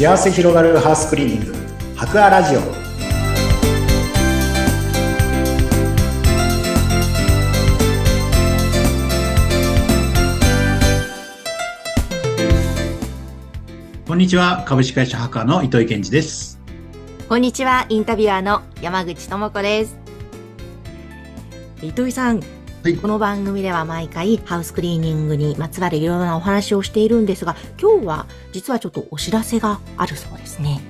幸せ広がるハウスクリーニング。博アラジオ。こんにちは。株式会社博アの糸井健二です。こんにちは。インタビュアーの山口智子です。糸井さんはい、この番組では毎回ハウスクリーニングにまつわるいろいろなお話をしているんですが、今日は実はちょっとお知らせがあるそうですね。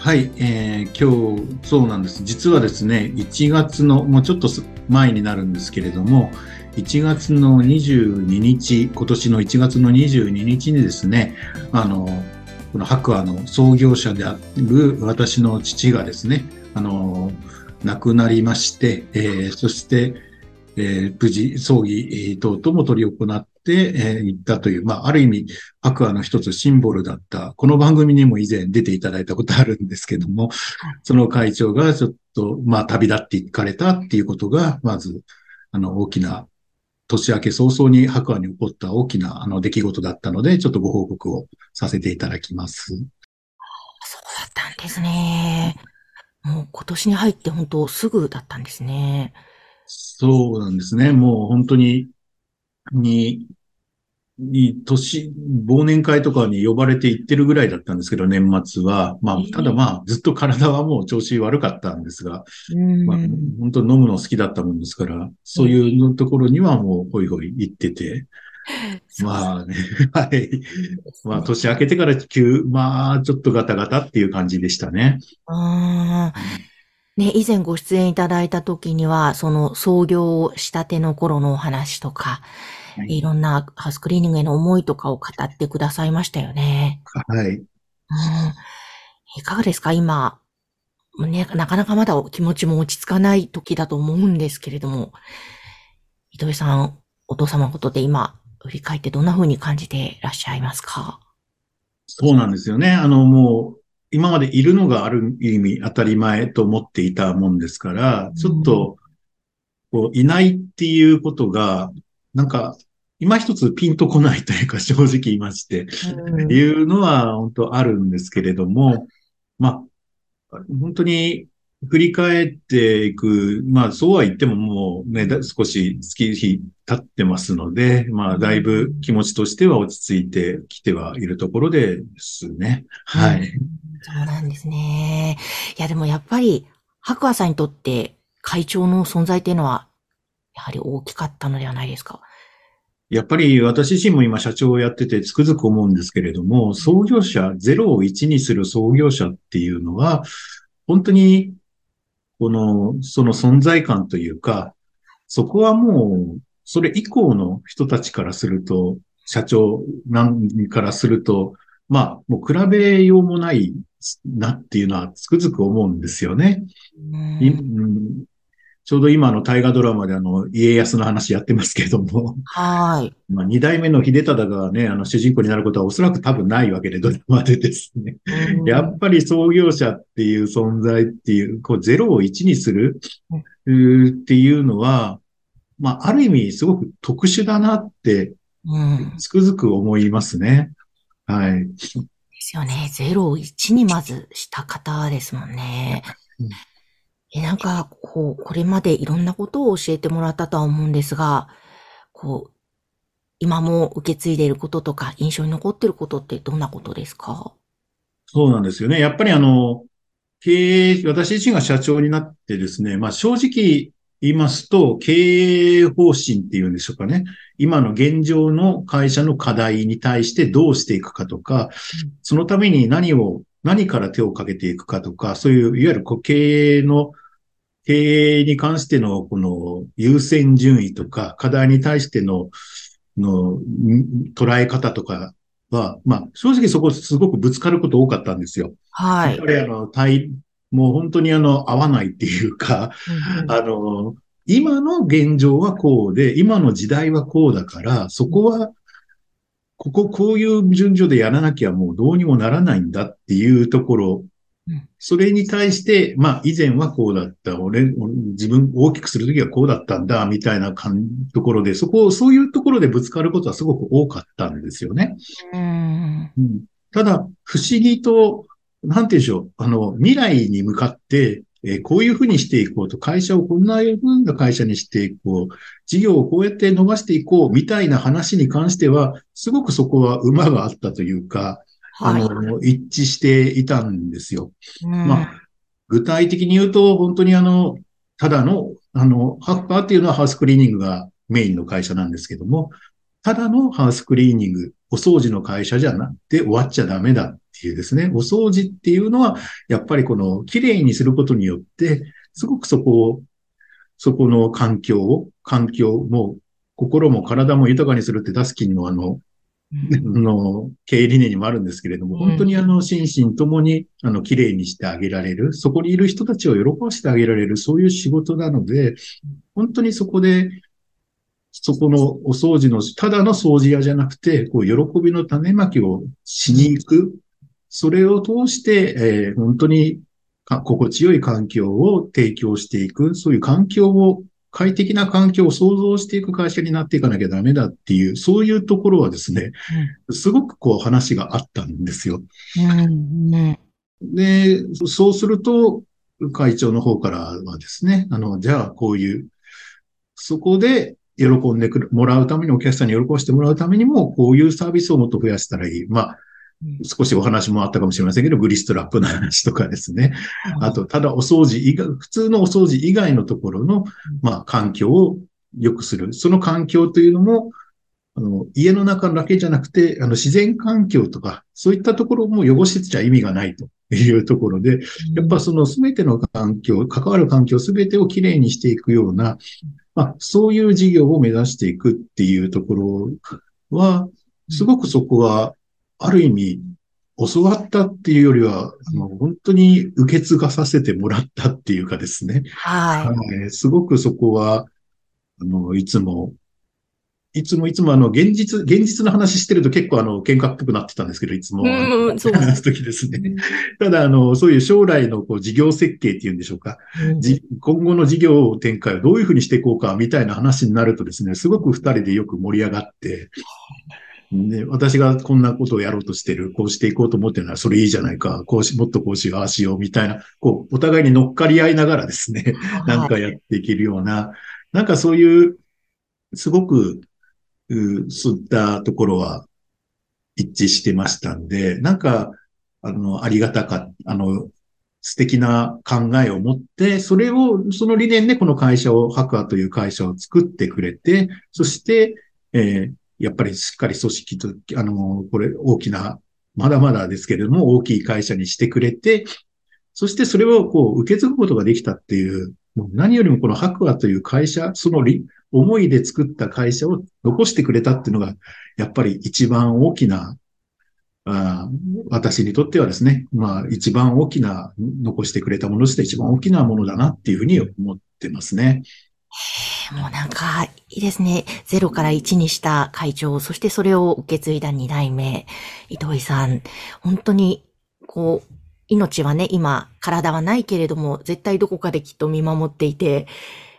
はい、えー、今日そうなんです。実はですね、1月の、もうちょっと前になるんですけれども、1月の22日、今年の1月の22日にですね、あの、この白亜の創業者である私の父がですね、あの、亡くなりまして、えー、そして、えー、無事、葬儀等々も取り行って、えー、いったという、まあ、ある意味、白亜の一つシンボルだった、この番組にも以前出ていただいたことあるんですけども、その会長がちょっと、まあ、旅立っていかれたっていうことが、まず、あの、大きな、年明け早々に白亜に起こった大きな、あの、出来事だったので、ちょっとご報告をさせていただきます。そうだったんですね。もう今年に入って本当すぐだったんですね。そうなんですね。もう本当に、に、に、年、忘年会とかに呼ばれて行ってるぐらいだったんですけど、年末は。まあ、ただまあ、ずっと体はもう調子悪かったんですが、まあ、本当飲むの好きだったもんですから、そういうところにはもうホイホイ行ってて、まあね、はい。まあ、年明けてから急、まあ、ちょっとガタガタっていう感じでしたね。ああ。ね、以前ご出演いただいた時には、その創業したての頃のお話とか、はい、いろんなハウスクリーニングへの思いとかを語ってくださいましたよね。はい。うん、いかがですか？今、ね、なかなかまだ気持ちも落ち着かない時だと思うんですけれども、糸井さん、お父様のことで今、振り返ってどんな風に感じていらっしゃいますか？そうなんですよね。あの、もう、今までいるのがある意味当たり前と思っていたもんですから、ちょっと、こう、いないっていうことが、なんか、今一つピンとこないというか、正直言いまして、いうのは本当あるんですけれども、まあ、本当に振り返っていく、まあそうは言ってももうね、少し月日経ってますので、まあだいぶ気持ちとしては落ち着いてきてはいるところですね。はい。そうなんですね。いやでもやっぱり、白亜さんにとって会長の存在っていうのは、やはり大きかったのではないですか？やっぱり私自身も今社長をやっててつくづく思うんですけれども、創業者、0を1にする創業者っていうのは、本当にこの、その存在感というか、そこはもう、それ以降の人たちからすると、社長なんからすると、まあ、もう比べようもないなっていうのはつくづく思うんですよね。うんちょうど今の大河ドラマであの、家康の話やってますけれども。はい。まあ、二代目の秀忠がね、あの、主人公になることはおそらく多分ないわけで、ドラマでですね。やっぱり創業者っていう存在っていう、こう、0を1にするっていうのは、まあ、ある意味すごく特殊だなって、つくづく思いますね。はい。ですよね。0を1にまずした方ですもんね。うんえ、なんか、こう、これまでいろんなことを教えてもらったとは思うんですが、こう、今も受け継いでいることとか、印象に残っていることってどんなことですか？そうなんですよね。やっぱりあの、経営、私自身が社長になってですね、まあ正直言いますと、経営方針っていうんでしょうかね。今の現状の会社の課題に対してどうしていくかとか、そのために何を何から手をかけていくかとか、そういう、いわゆる経営の、経営に関しての、この優先順位とか、課題に対しての、の、捉え方とかは、まあ、正直そこすごくぶつかること多かったんですよ。はい。やっぱりあの、対、もう本当にあの、合わないっていうか、あの、今の現状はこうで、今の時代はこうだから、そこはこここういう順序でやらなきゃもうどうにもならないんだっていうところ、それに対して、まあ以前はこうだった、俺、自分大きくするときはこうだったんだ、みたいなところで、そこ、そういうところでぶつかることはすごく多かったんですよね。うん、ただ、不思議と、なんて言うんでしょう、あの、未来に向かって、えー、こういうふうにしていこうと、会社をこんなふうな会社にしていこう、事業をこうやって伸ばしていこう。みたいな話に関しては、すごくそこは馬があったというか、はい、あの、一致していたんですよ。うん、まあ、具体的に言うと、本当にあの、ただの、あの、ハッパーっていうのはハウスクリーニングがメインの会社なんですけども、ただのハウスクリーニング、お掃除の会社じゃなくて終わっちゃダメだ。っていうですね、お掃除っていうのは、やっぱりこの綺麗にすることによって、すごくそこを、そこの環境を、環境も、心も体も豊かにするってダスキンのあの、の経営理念にもあるんですけれども、本当にあの、心身ともに、あの、綺麗にしてあげられる、そこにいる人たちを喜ばせてあげられる、そういう仕事なので、本当にそこで、そこのお掃除の、ただの掃除屋じゃなくて、こう、喜びの種まきをしに行く。それを通して、えー、本当に心地よい環境を提供していく。そういう環境を、快適な環境を創造していく会社になっていかなきゃダメだっていう、そういうところはですね、うん、すごくこう話があったんですよ。うんね、で、そうすると、会長の方からはですね、あの、じゃあこういう、そこで喜んでくる、もらうために、お客さんに喜ばしてもらうためにも、こういうサービスをもっと増やしたらいい。まあ、少しお話もあったかもしれませんけど、グリストラップの話とかですね。あと、ただお掃除以外、普通のお掃除以外のところの、まあ、環境を良くする。その環境というのも、あの、家の中だけじゃなくて、あの、自然環境とか、そういったところも汚してちゃ意味がないというところで、やっぱその全ての環境、関わる環境全てをきれいにしていくような、まあ、そういう事業を目指していくっていうところは、すごくそこは、ある意味、教わったっていうよりは、あの、本当に受け継がさせてもらったっていうかですね。はい。はい、すごくそこは、あの、いつもいつもいつもあの、現実、現実の話してると結構あの、喧嘩っぽくなってたんですけど、いつも。うん、そう話すときですね。ただあの、そういう将来のこう事業設計っていうんでしょうか。うん、今後の事業展開をどういうふうにしていこうか、みたいな話になるとですね、すごく二人でよく盛り上がって、で、私がこんなことをやろうとしてる、こうしていこうと思ってるなら、それいいじゃないか、こうし、もっとこうしよう、ああしよう、みたいな、こう、お互いに乗っかり合いながらですね、なんかやっていけるような、なんかそういう、すごくそういったところは一致してましたんで、なんか、あの、ありがたか、あの、素敵な考えを持って、それを、その理念でこの会社を、ハクアという会社を作ってくれて、そして、えー、やっぱりしっかり組織と、あの、これ大きな、まだまだですけれども、大きい会社にしてくれて、そしてそれをこう受け継ぐことができたっていう、もう何よりもこのハクアという会社、その思いで作った会社を残してくれたっていうのが、やっぱり一番大きな、あ私にとってはですね、まあ一番大きな、残してくれたものとして一番大きなものだなっていうふうに思ってますね。もうなんか、いいですね。0から1にした会長、そしてそれを受け継いだ2代目、糸井さん。本当に、こう、命はね、今、体はないけれども、絶対どこかできっと見守っていて、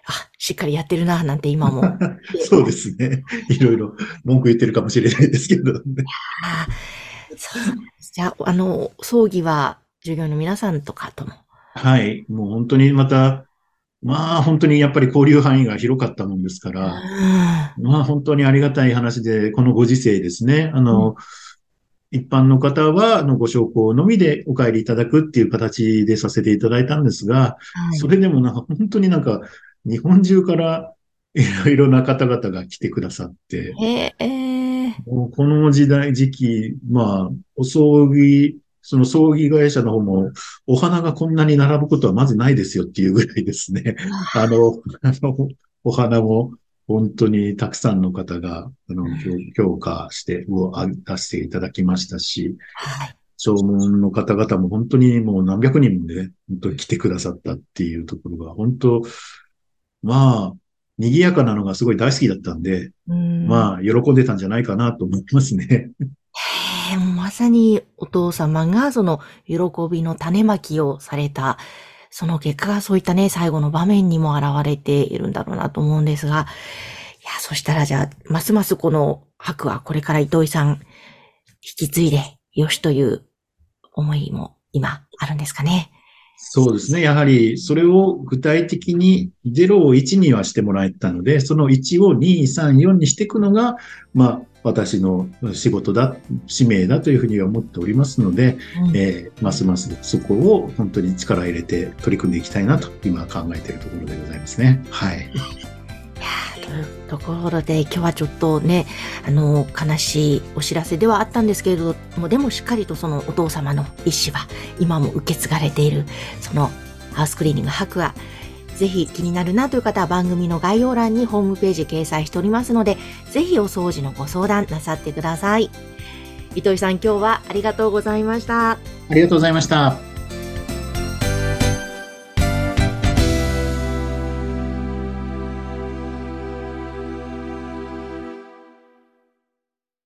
あ、しっかりやってるな、なんて今も。そうですね。いろいろ文句言ってるかもしれないですけどね。あそうじゃあ、あの、葬儀は従業員の皆さんとかとも。はい。もう本当にまた、まあ本当にやっぱり交流範囲が広かったもんですから、まあ本当にありがたい話で、このご時世ですね。あの、うん。一般の方は、あの、ご証拠のみでお帰りいただくっていう形でさせていただいたんですが、はい、それでもなんか、本当になんか、日本中からいろいろな方々が来てくださって、え。ー、この時代、時期、まあ、お葬儀、その葬儀会社の方も、お花がこんなに並ぶことはまずないですよっていうぐらいですね。あの、あの、お花も本当にたくさんの方が、あの、評価して、を出していただきましたし、はい弔問の方々も本当にもう何百人で、ね、本当に来てくださったっていうところが、本当、まあ、賑やかなのがすごい大好きだったんで、んまあ、喜んでたんじゃないかなと思いますね。まさにお父様がその喜びの種まきをされた、その結果がそういったね、最後の場面にも現れているんだろうなと思うんですが、いや、そしたらじゃあ、ますますこの白はこれから糸井さん引き継いでよしという思いも今あるんですかね。そうですね。やはり、それを具体的に0を1にはしてもらえたので、その1を2、3、4にしていくのが、まあ、私の仕事だ、使命だというふうには思っておりますので、うん、えー、ますますそこを本当に力入れて取り組んでいきたいなと今考えているところでございますね。はい。とところで今日はちょっとね、あの、悲しいお知らせではあったんですけれども、でもしっかりとそのお父様の意思は今も受け継がれている、そのハウスクリーニング白亜、ぜひ気になるなという方は番組の概要欄にホームページ掲載しておりますので、ぜひお掃除のご相談なさってください。糸井さん今日はありがとうございました。ありがとうございました。